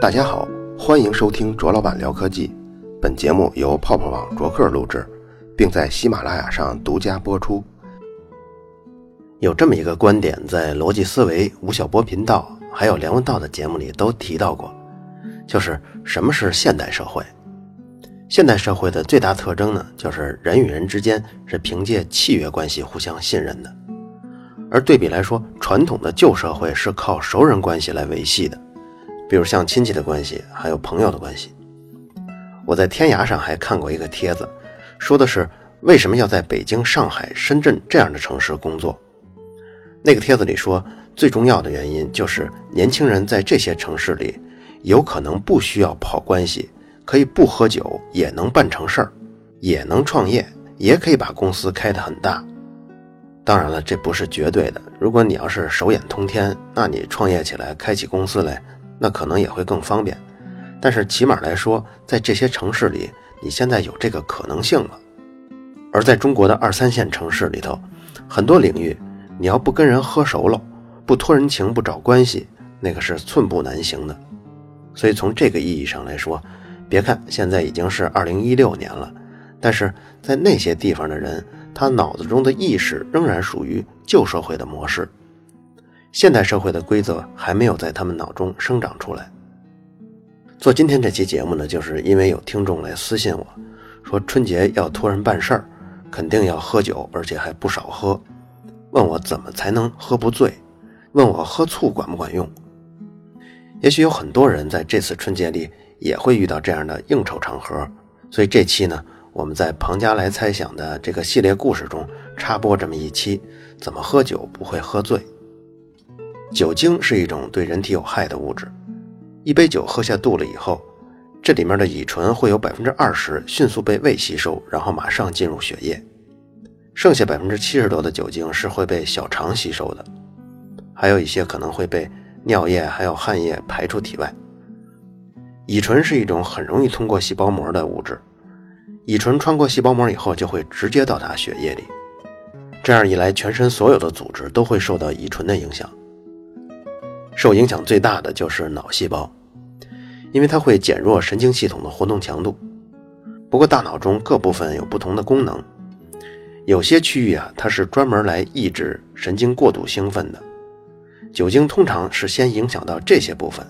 大家好，欢迎收听卓老板聊科技。本节目由泡泡网卓克录制，并在喜马拉雅上独家播出。有这么一个观点，在逻辑思维、吴晓波频道还有梁文道的节目里都提到过，就是什么是现代社会？现代社会的最大特征呢，就是人与人之间是凭借契约关系互相信任的，而对比来说，传统的旧社会是靠熟人关系来维系的。比如像亲戚的关系，还有朋友的关系。我在天涯上还看过一个帖子，说的是为什么要在北京、上海、深圳这样的城市工作。那个帖子里说，最重要的原因就是年轻人在这些城市里，有可能不需要跑关系，可以不喝酒也能办成事儿，也能创业，也可以把公司开得很大。当然了，这不是绝对的。如果你要是手眼通天，那你创业起来，开起公司来。那可能也会更方便，但是起码来说，在这些城市里，你现在有这个可能性了。而在中国的二三线城市里头，很多领域，你要不跟人喝熟了，不托人情，不找关系，那个是寸步难行的。所以从这个意义上来说，别看现在已经是二零一六年了，但是在那些地方的人，他脑子中的意识仍然属于旧社会的模式。现代社会的规则还没有在他们脑中生长出来。做今天这期节目呢，就是因为有听众来私信我，说春节要托人办事儿，肯定要喝酒，而且还不少喝，问我怎么才能喝不醉，问我喝醋管不管用。也许有很多人在这次春节里也会遇到这样的应酬场合，所以这期呢，我们在庞家来猜想的这个系列故事中插播这么一期，怎么喝酒不会喝醉。酒精是一种对人体有害的物质，一杯酒喝下肚了以后，这里面的乙醇会有百分之二十迅速被胃吸收，然后马上进入血液，剩下百分之七十多的酒精是会被小肠吸收的，还有一些可能会被尿液还有汗液排出体外。乙醇是一种很容易通过细胞膜的物质，乙醇穿过细胞膜以后就会直接到达血液里，这样一来，全身所有的组织都会受到乙醇的影响。受影响最大的就是脑细胞，因为它会减弱神经系统的活动强度。不过，大脑中各部分有不同的功能，有些区域啊，它是专门来抑制神经过度兴奋的。酒精通常是先影响到这些部分，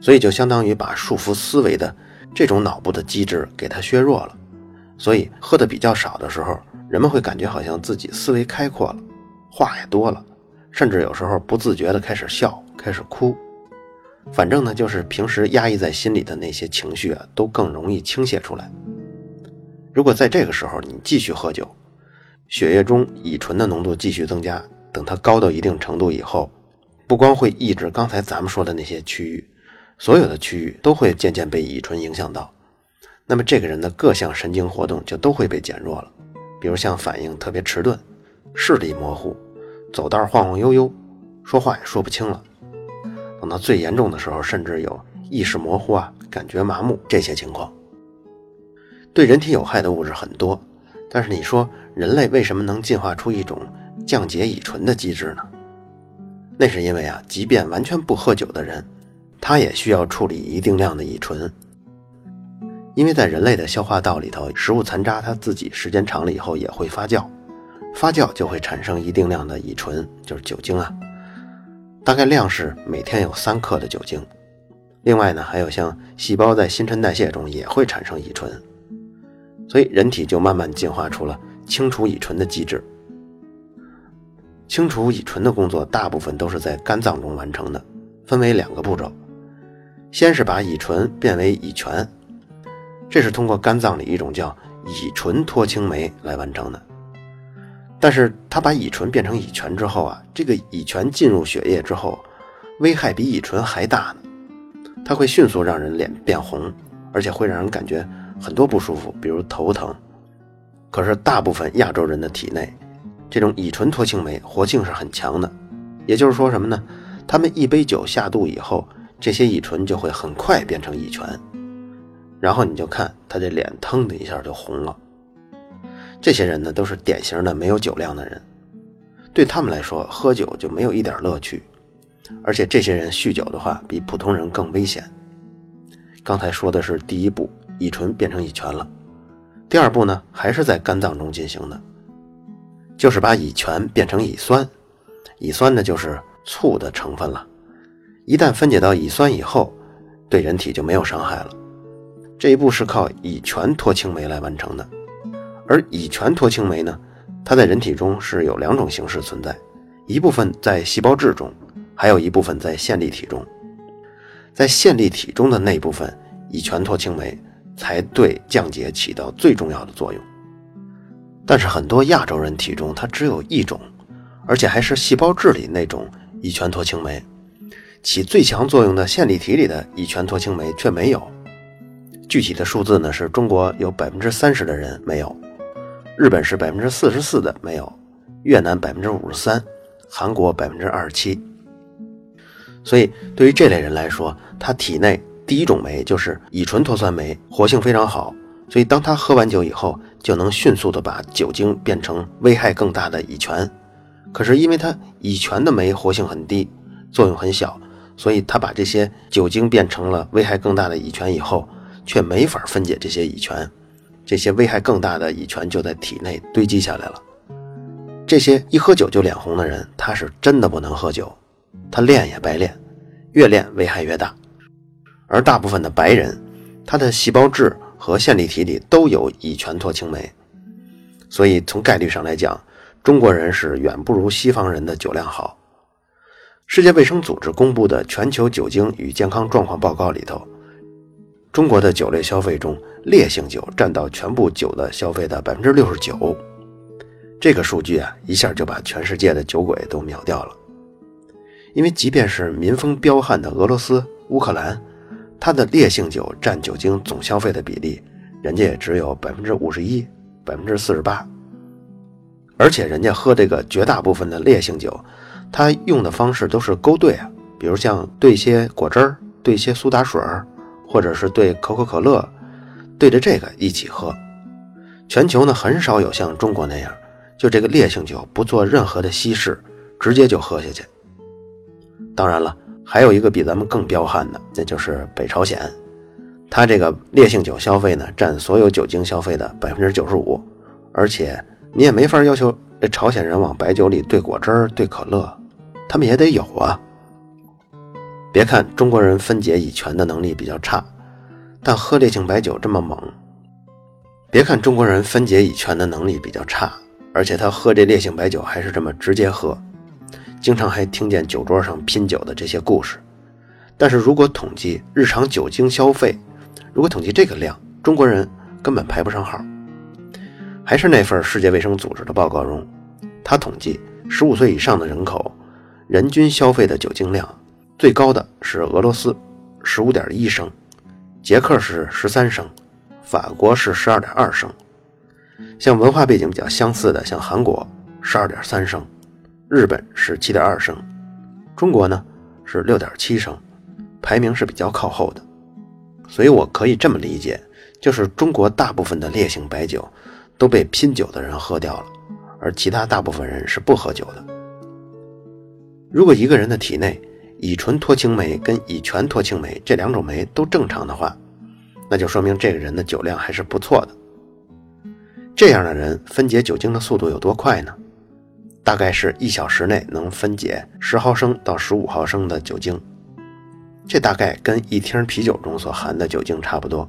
所以就相当于把束缚思维的这种脑部的机制给它削弱了。所以，喝的比较少的时候，人们会感觉好像自己思维开阔了，话也多了，甚至有时候不自觉地开始笑。开始哭，反正呢，就是平时压抑在心里的那些情绪啊，都更容易倾泻出来。如果在这个时候你继续喝酒，血液中乙醇的浓度继续增加，等它高到一定程度以后，不光会抑制刚才咱们说的那些区域，所有的区域都会渐渐被乙醇影响到。那么这个人的各项神经活动就都会被减弱了，比如像反应特别迟钝、视力模糊、走道晃晃悠悠、说话也说不清了。等到最严重的时候，甚至有意识模糊啊、感觉麻木这些情况。对人体有害的物质很多，但是你说人类为什么能进化出一种降解乙醇的机制呢？那是因为啊，即便完全不喝酒的人，他也需要处理一定量的乙醇。因为在人类的消化道里头，食物残渣它自己时间长了以后也会发酵，发酵就会产生一定量的乙醇，就是酒精啊。大概量是每天有三克的酒精，另外呢，还有像细胞在新陈代谢中也会产生乙醇，所以人体就慢慢进化出了清除乙醇的机制。清除乙醇的工作大部分都是在肝脏中完成的，分为两个步骤，先是把乙醇变为乙醛，这是通过肝脏里一种叫乙醇脱氢酶来完成的。但是他把乙醇变成乙醛之后啊，这个乙醛进入血液之后，危害比乙醇还大呢。它会迅速让人脸变红，而且会让人感觉很多不舒服，比如头疼。可是大部分亚洲人的体内，这种乙醇脱氢酶活性是很强的，也就是说什么呢？他们一杯酒下肚以后，这些乙醇就会很快变成乙醛，然后你就看他这脸腾的一下就红了。这些人呢，都是典型的没有酒量的人，对他们来说，喝酒就没有一点乐趣，而且这些人酗酒的话，比普通人更危险，刚才说的是第一步，乙醇变成乙醛了。第二步呢，还是在肝脏中进行的，就是把乙醛变成乙酸。乙酸呢，就是醋的成分了。一旦分解到乙酸以后，对人体就没有伤害了。这一步是靠乙醛脱氢酶来完成的。而乙醛脱氢酶呢，它在人体中是有两种形式存在，一部分在细胞质中，还有一部分在线粒体中。在线粒体中的那部分乙醛脱氢酶才对降解起到最重要的作用。但是很多亚洲人体中它只有一种，而且还是细胞质里那种乙醛脱氢酶，起最强作用的线粒体里的乙醛脱氢酶却没有。具体的数字呢，是中国有百分之三十的人没有，日本是百分之四十四的没有，越南百分之五十三，韩国百分之二十七。所以对于这类人来说，他体内第一种酶就是乙醇脱酸酶，活性非常好。所以当他喝完酒以后，就能迅速的把酒精变成危害更大的乙醛。可是因为它乙醛的酶活性很低，作用很小，所以他把这些酒精变成了危害更大的乙醛以后，却没法分解这些乙醛，这些危害更大的乙醛就在体内堆积下来了。这些一喝酒就脸红的人，他是真的不能喝酒。他练也白练，越练危害越大。而大部分的白人，他的细胞质和线粒体里都有乙醛脱氢酶，所以从概率上来讲，中国人是远不如西方人的酒量好。世界卫生组织公布的全球酒精与健康状况报告里头，中国的酒类消费中，烈性酒占到全部酒的消费的百分之六十九。这个数据啊，一下就把全世界的酒鬼都秒掉了。因为即便是民风彪悍的俄罗斯、乌克兰，它的烈性酒占酒精总消费的比例，人家也只有百分之五十一、百分之四十八。而且人家喝这个绝大部分的烈性酒，他用的方式都是勾兑啊，比如像兑一些果汁儿、兑些苏打水儿，或者是兑可口可乐，对着这个一起喝。全球呢很少有像中国那样，就这个烈性酒不做任何的稀释，直接就喝下去。当然了，还有一个比咱们更彪悍的，那就是北朝鲜。它这个烈性酒消费呢，占所有酒精消费的百分之九十五。而且你也没法要求这朝鲜人往白酒里兑果汁儿、兑可乐，他们也得有啊。别看中国人分解乙醛的能力比较差，但喝烈性白酒这么猛。别看中国人分解乙醛的能力比较差，而且他喝这烈性白酒还是这么直接喝。经常还听见酒桌上拼酒的这些故事，但是如果统计日常酒精消费，如果统计这个量，中国人根本排不上号。还是那份世界卫生组织的报告中，他统计十五岁以上的人口人均消费的酒精量，最高的是俄罗斯，十五点一升；捷克是十三升；法国是十二点二升；像文化背景比较相似的，像韩国十二点三升。日本是七点二升，中国呢是六点七升，排名是比较靠后的，所以我可以这么理解，就是中国大部分的烈性白酒都被拼酒的人喝掉了，而其他大部分人是不喝酒的。如果一个人的体内乙醇脱氢酶跟乙醛脱氢酶这两种酶都正常的话，那就说明这个人的酒量还是不错的。这样的人分解酒精的速度有多快呢？大概是一小时内能分解十毫升到十五毫升的酒精，这大概跟一听啤酒中所含的酒精差不多。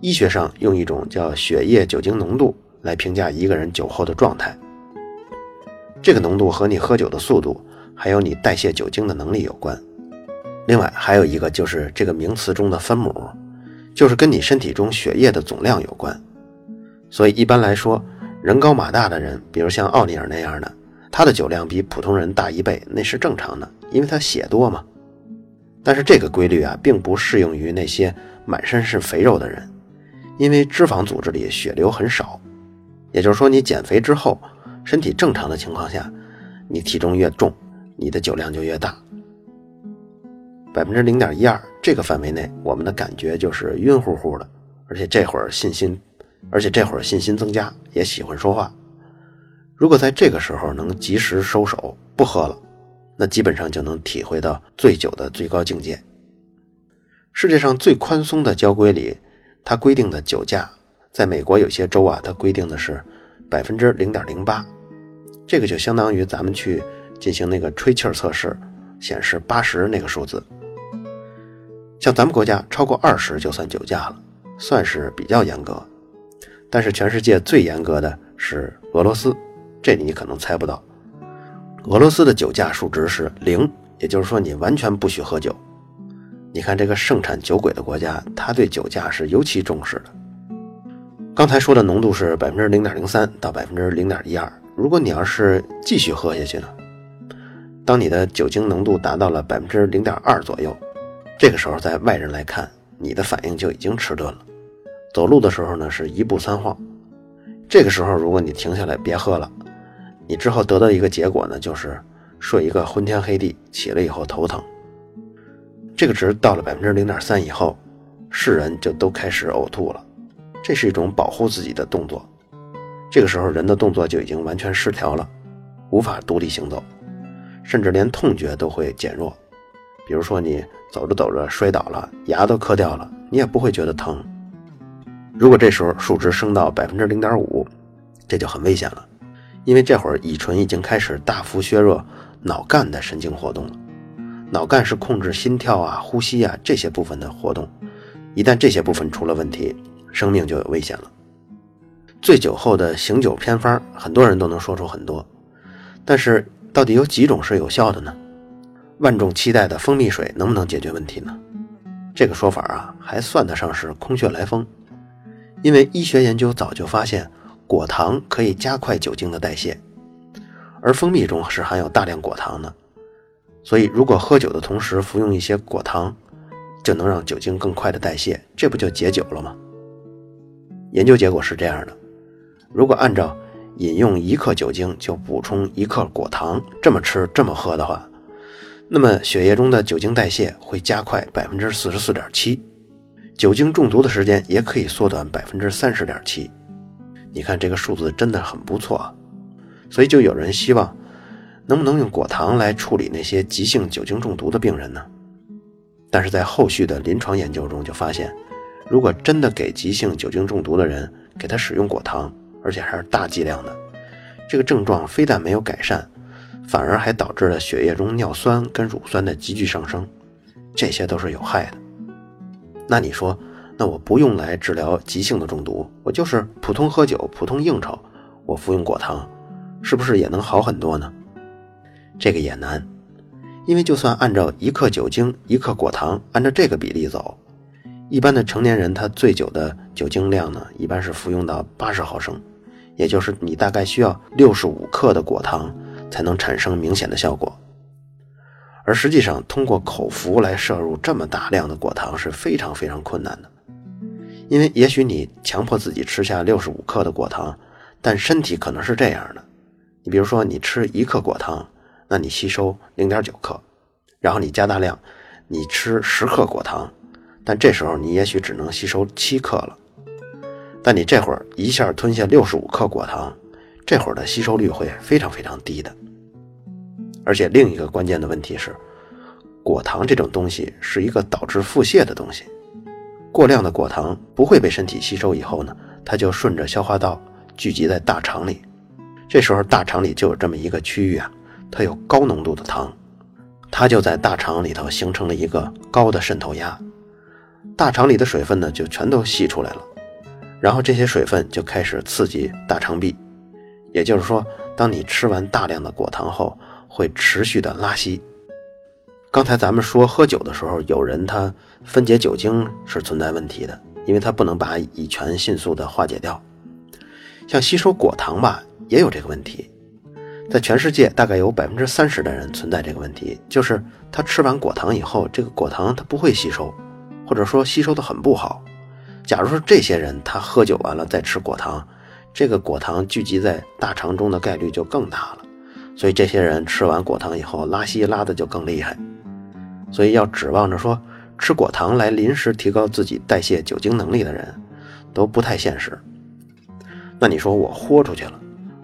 医学上用一种叫血液酒精浓度来评价一个人酒后的状态，这个浓度和你喝酒的速度，还有你代谢酒精的能力有关。另外还有一个就是这个名词中的分母，就是跟你身体中血液的总量有关。所以一般来说。人高马大的人，比如像奥尼尔那样的，他的酒量比普通人大一倍，那是正常的，因为他血多嘛。但是这个规律啊，并不适用于那些满身是肥肉的人，因为脂肪组织里血流很少。也就是说，你减肥之后，身体正常的情况下，你体重越重，你的酒量就越大。百分之零点一二这个范围内，我们的感觉就是晕乎乎的，而且这会儿信心。而且这会儿信心增加，也喜欢说话。如果在这个时候能及时收手不喝了，那基本上就能体会到醉酒的最高境界。世界上最宽松的交规里，它规定的酒驾，在美国有些州啊，它规定的是百分之零点零八，这个就相当于咱们去进行那个吹气测试，显示八十那个数字。像咱们国家超过二十就算酒驾了，算是比较严格。但是全世界最严格的是俄罗斯，这你可能猜不到。俄罗斯的酒驾数值是零，也就是说你完全不许喝酒。你看这个盛产酒鬼的国家，他对酒驾是尤其重视的。刚才说的浓度是百分之零点零三到百分之零点一二，如果你要是继续喝下去呢，当你的酒精浓度达到了百分之零点二左右。这个时候，在外人来看，你的反应就已经迟钝了。走路的时候呢，是一步三晃。这个时候，如果你停下来别喝了，你之后得到一个结果呢，就是睡一个昏天黑地，起来以后头疼。这个值到了百分之零点三以后，世人就都开始呕吐了。这是一种保护自己的动作。这个时候，人的动作就已经完全失调了，无法独立行走，甚至连痛觉都会减弱。比如说你走着走着摔倒了，牙都磕掉了，你也不会觉得疼。如果这时候数值升到百分之零点五，这就很危险了，因为这会儿乙醇已经开始大幅削弱脑干的神经活动了。脑干是控制心跳啊、呼吸啊这些部分的活动，一旦这些部分出了问题，生命就有危险了。醉酒后的醒酒偏方，很多人都能说出很多，但是到底有几种是有效的呢？万众期待的蜂蜜水能不能解决问题呢？这个说法啊，还算得上是空穴来风。因为医学研究早就发现，果糖可以加快酒精的代谢，而蜂蜜中是含有大量果糖的，所以如果喝酒的同时服用一些果糖，就能让酒精更快的代谢，这不就解酒了吗？研究结果是这样的：如果按照饮用一克酒精就补充一克果糖这么吃这么喝的话，那么血液中的酒精代谢会加快百分之四十四点七，酒精中毒的时间也可以缩短百分之三十点七。你看这个数字真的很不错啊！所以就有人希望，能不能用果糖来处理那些急性酒精中毒的病人呢？但是在后续的临床研究中就发现，如果真的给急性酒精中毒的人给他使用果糖，而且还是大剂量的，这个症状非但没有改善。反而还导致了血液中尿酸跟乳酸的急剧上升，这些都是有害的。那你说，那我不用来治疗急性的中毒，我就是普通喝酒、普通应酬，我服用果糖，是不是也能好很多呢？这个也难，因为就算按照一克酒精一克果糖，按照这个比例走，一般的成年人他醉酒的酒精量呢，一般是服用到八十毫升，也就是你大概需要六十五克的果糖。才能产生明显的效果，而实际上通过口服来摄入这么大量的果糖是非常非常困难的，因为也许你强迫自己吃下六十五克的果糖，但身体可能是这样的：你比如说你吃一克果糖，那你吸收零点九克，然后你加大量，你吃十克果糖，但这时候你也许只能吸收七克了，但你这会儿一下吞下六十五克果糖。这会儿的吸收率会非常非常低的，而且另一个关键的问题是，果糖这种东西是一个导致腹泻的东西，过量的果糖不会被身体吸收以后呢，它就顺着消化道聚集在大肠里，这时候大肠里就有这么一个区域啊，它有高浓度的糖，它就在大肠里头形成了一个高的渗透压，大肠里的水分呢就全都吸出来了，然后这些水分就开始刺激大肠壁。也就是说，当你吃完大量的果糖后，会持续的拉稀。刚才咱们说喝酒的时候，有人他分解酒精是存在问题的，因为他不能把乙醛迅速的化解掉。像吸收果糖吧，也有这个问题。在全世界大概有百分之三十的人存在这个问题，就是他吃完果糖以后，这个果糖他不会吸收，或者说吸收的很不好。假如说这些人他喝酒完了再吃果糖，这个果糖聚集在大肠中的概率就更大了，所以这些人吃完果糖以后拉稀拉的就更厉害，所以要指望着说吃果糖来临时提高自己代谢酒精能力的人，都不太现实。那你说我豁出去了，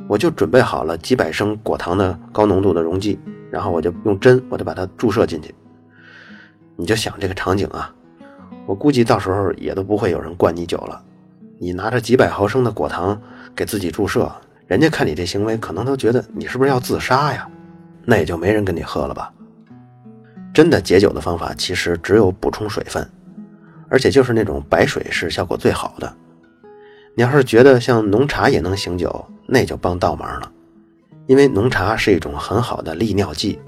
我就准备好了几百升果糖的高浓度的溶剂，然后我就用针我就把它注射进去，你就想这个场景啊，我估计到时候也都不会有人灌你酒了。你拿着几百毫升的果糖给自己注射，人家看你这行为，可能都觉得你是不是要自杀呀？那也就没人跟你喝了吧。真的解酒的方法其实只有补充水分，而且就是那种白水是效果最好的。你要是觉得像浓茶也能醒酒，那就帮倒忙了，因为浓茶是一种很好的利尿剂，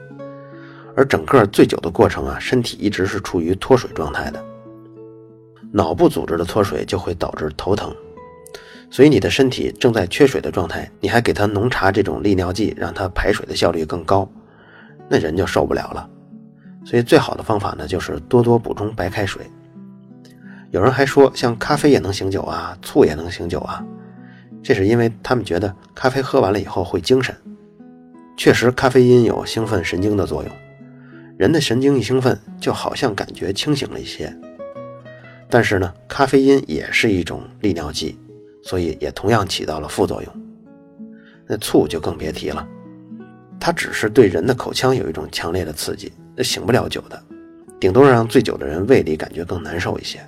而整个醉酒的过程啊，身体一直是处于脱水状态的。脑部组织的脱水就会导致头疼，所以你的身体正在缺水的状态，你还给他浓茶这种利尿剂，让它排水的效率更高，那人就受不了了。所以最好的方法呢，就是多多补充白开水。有人还说，像咖啡也能醒酒啊，醋也能醒酒啊，这是因为他们觉得咖啡喝完了以后会精神。确实，咖啡因有兴奋神经的作用，人的神经一兴奋，就好像感觉清醒了一些。但是呢，咖啡因也是一种利尿剂，所以也同样起到了副作用。那醋就更别提了，它只是对人的口腔有一种强烈的刺激，那醒不了酒的，顶多让醉酒的人胃里感觉更难受一些。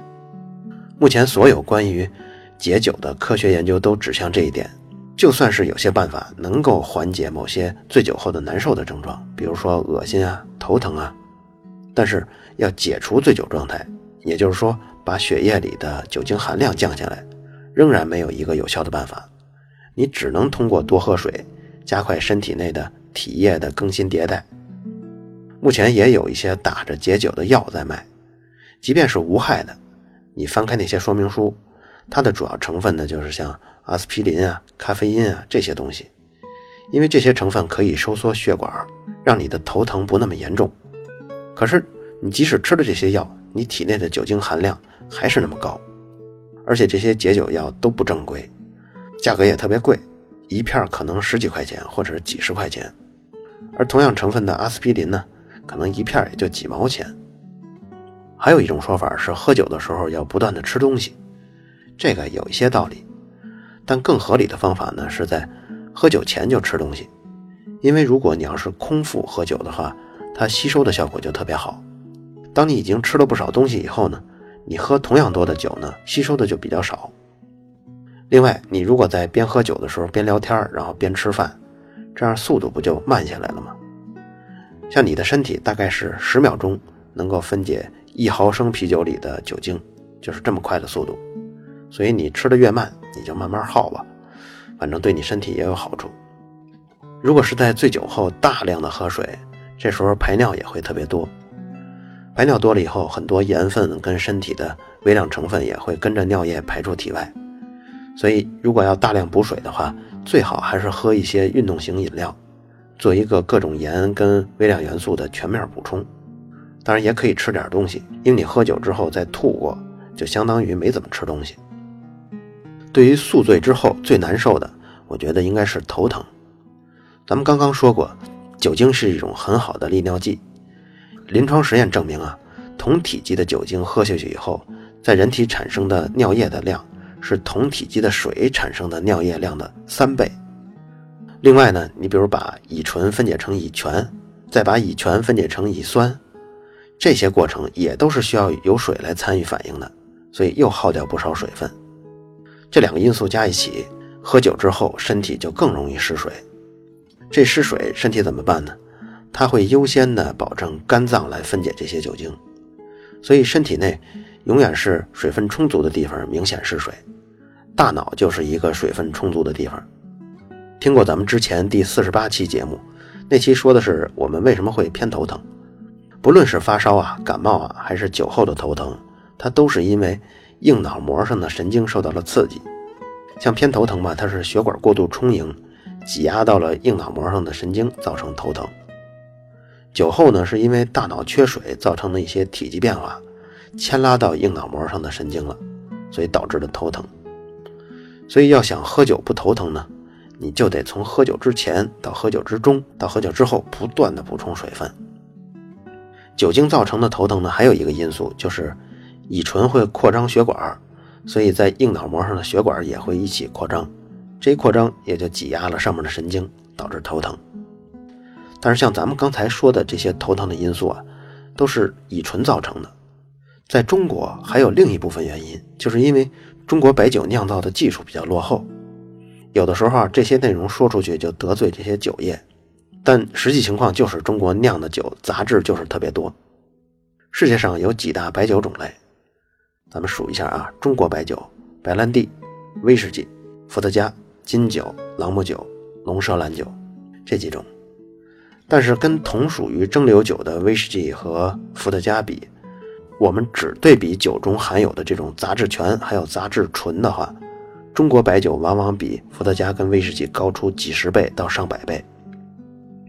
目前所有关于解酒的科学研究都指向这一点。就算是有些办法能够缓解某些醉酒后的难受的症状，比如说恶心啊、头疼啊，但是要解除醉酒状态，也就是说。把血液里的酒精含量降下来，仍然没有一个有效的办法。你只能通过多喝水，加快身体内的体液的更新迭代。目前也有一些打着解酒的药在卖，即便是无害的，你翻开那些说明书，它的主要成分呢就是像阿司匹林啊、咖啡因啊这些东西，因为这些成分可以收缩血管，让你的头疼不那么严重。可是你即使吃了这些药，你体内的酒精含量。还是那么高，而且这些解酒药都不正规，价格也特别贵，一片可能十几块钱或者几十块钱，而同样成分的阿司匹林呢，可能一片也就几毛钱。还有一种说法是喝酒的时候要不断的吃东西，这个有一些道理，但更合理的方法呢是在喝酒前就吃东西，因为如果你要是空腹喝酒的话，它吸收的效果就特别好。当你已经吃了不少东西以后呢？你喝同样多的酒呢，吸收的就比较少。另外，你如果在边喝酒的时候边聊天，然后边吃饭，这样速度不就慢下来了吗？像你的身体大概是十秒钟能够分解一毫升啤酒里的酒精，就是这么快的速度。所以你吃的越慢，你就慢慢耗吧，反正对你身体也有好处。如果是在醉酒后大量的喝水，这时候排尿也会特别多。排尿多了以后，很多盐分跟身体的微量成分也会跟着尿液排出体外。所以，如果要大量补水的话，最好还是喝一些运动型饮料，做一个各种盐跟微量元素的全面补充。当然，也可以吃点东西，因为你喝酒之后再吐过，就相当于没怎么吃东西。对于宿醉之后最难受的，我觉得应该是头疼。咱们刚刚说过，酒精是一种很好的利尿剂。临床实验证明啊，同体积的酒精喝下去以后，在人体产生的尿液的量是同体积的水产生的尿液量的三倍。另外呢，你比如把乙醇分解成乙醛，再把乙醛分解成乙酸，这些过程也都是需要有水来参与反应的，所以又耗掉不少水分。这两个因素加一起，喝酒之后身体就更容易失水。这失水，身体怎么办呢？它会优先的保证肝脏来分解这些酒精，所以身体内永远是水分充足的地方明显是水，大脑就是一个水分充足的地方。听过咱们之前第四十八期节目，那期说的是我们为什么会偏头疼，不论是发烧啊、感冒啊，还是酒后的头疼，它都是因为硬脑膜上的神经受到了刺激。像偏头疼吧，它是血管过度充盈，挤压到了硬脑膜上的神经，造成头疼。酒后呢，是因为大脑缺水造成的一些体积变化，牵拉到硬脑膜上的神经了，所以导致的头疼。所以要想喝酒不头疼呢，你就得从喝酒之前到喝酒之中到喝酒之后不断的补充水分。酒精造成的头疼呢，还有一个因素就是乙醇会扩张血管，所以在硬脑膜上的血管也会一起扩张，这一扩张也就挤压了上面的神经，导致头疼。但是像咱们刚才说的这些头疼的因素啊，都是乙醇造成的。在中国还有另一部分原因，就是因为中国白酒酿造的技术比较落后，有的时候啊，这些内容说出去就得罪这些酒业，但实际情况就是中国酿的酒杂质就是特别多。世界上有几大白酒种类，咱们数一下啊：中国白酒、白兰地、威士忌、伏特加、金酒、朗姆酒、龙舌兰酒这几种。但是跟同属于蒸馏酒的威士忌和伏特加比，我们只对比酒中含有的这种杂质醛还有杂质醇的话，中国白酒往往比伏特加跟威士忌高出几十倍到上百倍。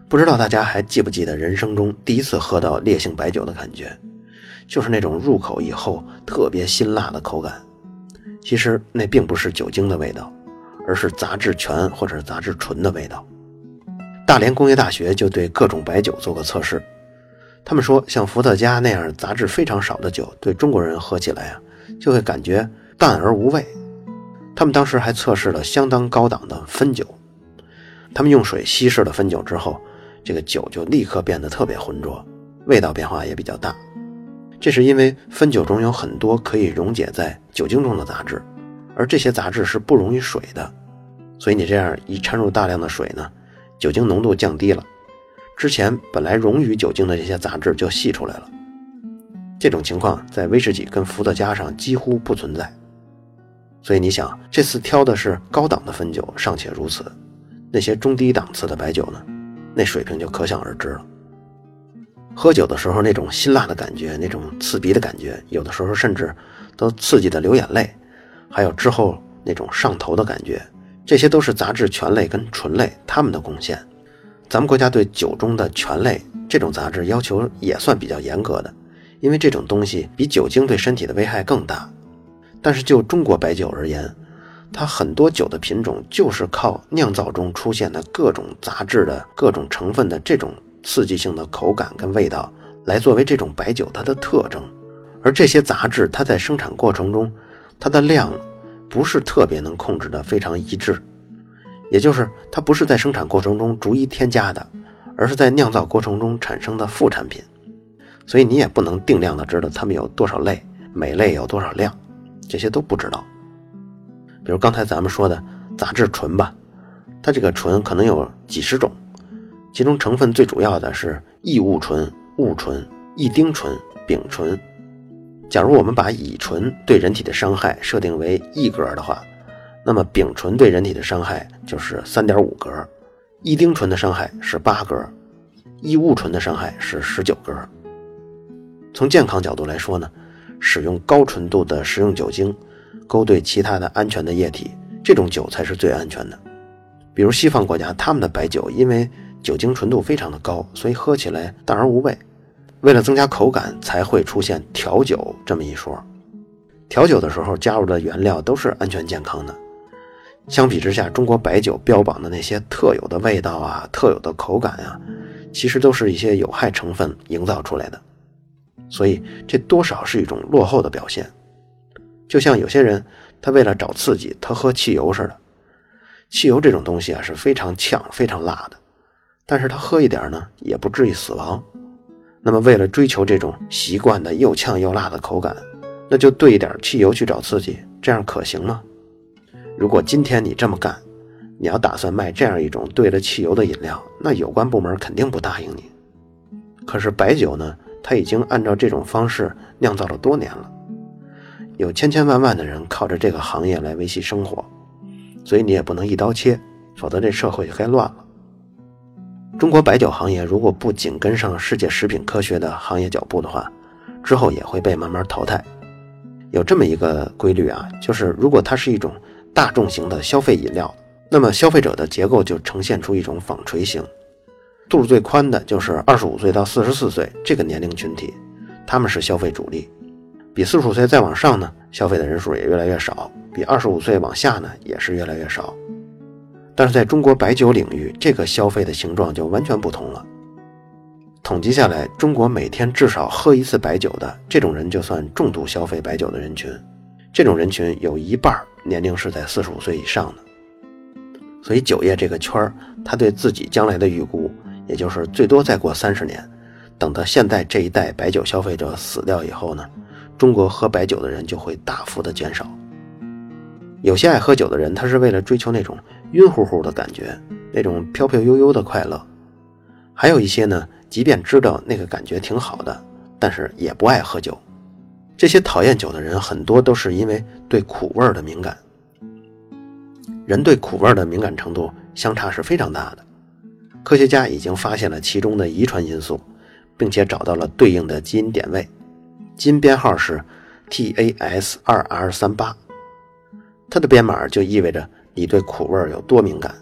不知道大家还记不记得人生中第一次喝到烈性白酒的感觉，就是那种入口以后特别辛辣的口感。其实那并不是酒精的味道，而是杂质醛或者杂质醇的味道。大连工业大学就对各种白酒做过测试。他们说，像伏特加那样杂质非常少的酒，对中国人喝起来啊，就会感觉淡而无味。他们当时还测试了相当高档的汾酒，他们用水稀释了汾酒之后，这个酒就立刻变得特别浑浊，味道变化也比较大。这是因为汾酒中有很多可以溶解在酒精中的杂质，而这些杂质是不溶于水的，所以你这样一掺入大量的水呢，酒精浓度降低了。之前本来溶于酒精的这些杂质就析出来了，这种情况在威士忌跟伏特加上几乎不存在。所以你想，这次挑的是高档的汾酒尚且如此，那些中低档次的白酒呢，那水平就可想而知了。喝酒的时候那种辛辣的感觉，那种刺鼻的感觉，有的时候甚至都刺激的流眼泪，还有之后那种上头的感觉，这些都是杂质醛类跟醇类它们的贡献。咱们国家对酒中的醛类这种杂质要求也算比较严格的，因为这种东西比酒精对身体的危害更大。但是就中国白酒而言，它很多酒的品种就是靠酿造中出现的各种杂质的各种成分的这种刺激性的口感跟味道来作为这种白酒它的特征。而这些杂质它在生产过程中，它的量不是特别能控制的非常一致。也就是它不是在生产过程中逐一添加的，而是在酿造过程中产生的副产品，所以你也不能定量的知道它们有多少类，每类有多少量，这些都不知道。比如刚才咱们说的杂质醇吧，它这个醇可能有几十种，其中成分最主要的是异戊醇、戊醇、异丁醇、丙醇。假如我们把乙醇对人体的伤害设定为一格的话。那么丙醇对人体的伤害就是三点五格，异丁醇的伤害是八格，异戊醇的伤害是十九格。从健康角度来说呢，使用高纯度的食用酒精勾兑其他的安全的液体，这种酒才是最安全的。比如西方国家，他们的白酒因为酒精纯度非常的高，所以喝起来淡而无味。为了增加口感，才会出现调酒这么一说。调酒的时候加入的原料都是安全健康的。相比之下，中国白酒标榜的那些特有的味道啊、特有的口感啊，其实都是一些有害成分营造出来的，所以这多少是一种落后的表现。就像有些人他为了找刺激，他喝汽油似的。汽油这种东西啊是非常呛、非常辣的，但是他喝一点呢也不至于死亡。那么为了追求这种习惯的又呛又辣的口感，那就兑一点汽油去找刺激，这样可行吗？如果今天你这么干，你要打算卖这样一种兑了汽油的饮料，那有关部门肯定不答应你。可是白酒呢，它已经按照这种方式酿造了多年了，有千千万万的人靠着这个行业来维系生活，所以你也不能一刀切，否则这社会就该乱了。中国白酒行业如果不紧跟上世界食品科学的行业脚步的话，之后也会被慢慢淘汰。有这么一个规律啊，就是如果它是一种。大众型的消费饮料，那么消费者的结构就呈现出一种纺锤形，度数最宽的就是二十五岁到四十四岁这个年龄群体，他们是消费主力。比四十五岁再往上呢，消费的人数也越来越少；比二十五岁往下呢，也是越来越少。但是在中国白酒领域，这个消费的形状就完全不同了。统计下来，中国每天至少喝一次白酒的这种人，就算重度消费白酒的人群。这种人群有一半年龄是在四十五岁以上的，所以酒业这个圈儿，他对自己将来的预估，也就是最多再过三十年，等到现在这一代白酒消费者死掉以后呢，中国喝白酒的人就会大幅的减少。有些爱喝酒的人，他是为了追求那种晕乎乎的感觉，那种飘飘悠悠的快乐；还有一些呢，即便知道那个感觉挺好的，但是也不爱喝酒。这些讨厌酒的人，很多都是因为对苦味的敏感。人对苦味的敏感程度相差是非常大的。科学家已经发现了其中的遗传因素，并且找到了对应的基因点位，基因编号是 TAS2R38。它的编码就意味着你对苦味有多敏感。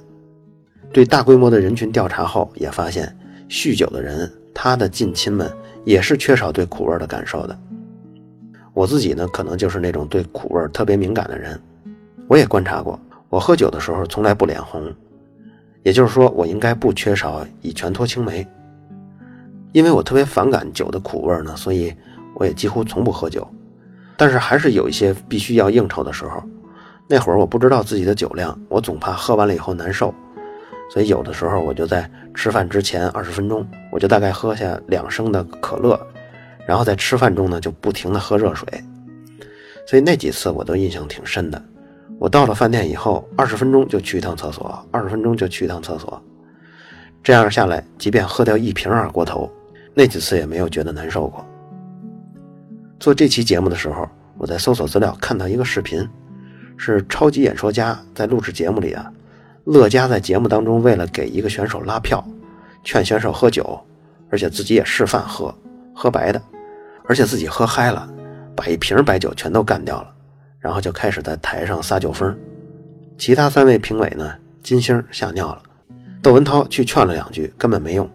对大规模的人群调查后，也发现酗酒的人，他的近亲们也是缺少对苦味的感受的。我自己呢，可能就是那种对苦味特别敏感的人。我也观察过，我喝酒的时候从来不脸红，也就是说，我应该不缺少乙醛脱氢酶。因为我特别反感酒的苦味呢，所以我也几乎从不喝酒。但是还是有一些必须要应酬的时候。那会儿我不知道自己的酒量，我总怕喝完了以后难受，所以有的时候我就在吃饭之前二十分钟，我就大概喝下两升的可乐，然后在吃饭中呢就不停的喝热水，所以那几次我都印象挺深的。我到了饭店以后，二十分钟就去一趟厕所，二十分钟就去一趟厕所，这样下来，即便喝掉一瓶二锅头，那几次也没有觉得难受过。做这期节目的时候，我在搜索资料看到一个视频。是超级演说家在录制节目里啊，乐嘉在节目当中为了给一个选手拉票，劝选手喝酒，而且自己也示范喝喝白的，而且自己喝嗨了，把一瓶白酒全都干掉了，然后就开始在台上撒酒疯。其他三位评委呢，金星吓尿了，窦文涛去劝了两句，根本没用。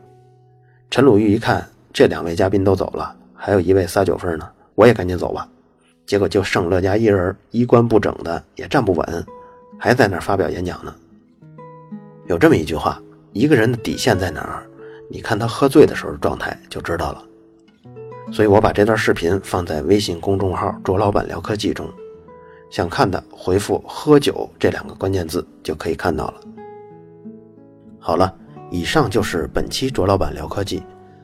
陈鲁豫一看这两位嘉宾都走了，还有一位撒酒疯呢，我也赶紧走吧。结果就剩乐嘉一人，衣冠不整的，也站不稳，还在那儿发表演讲呢。有这么一句话：一个人的底线在哪儿？你看他喝醉的时候状态就知道了。所以我把这段视频放在微信公众号“卓老板聊科技”中，想看的回复“喝酒”这两个关键字就可以看到了。好了，以上就是本期卓老板聊科技。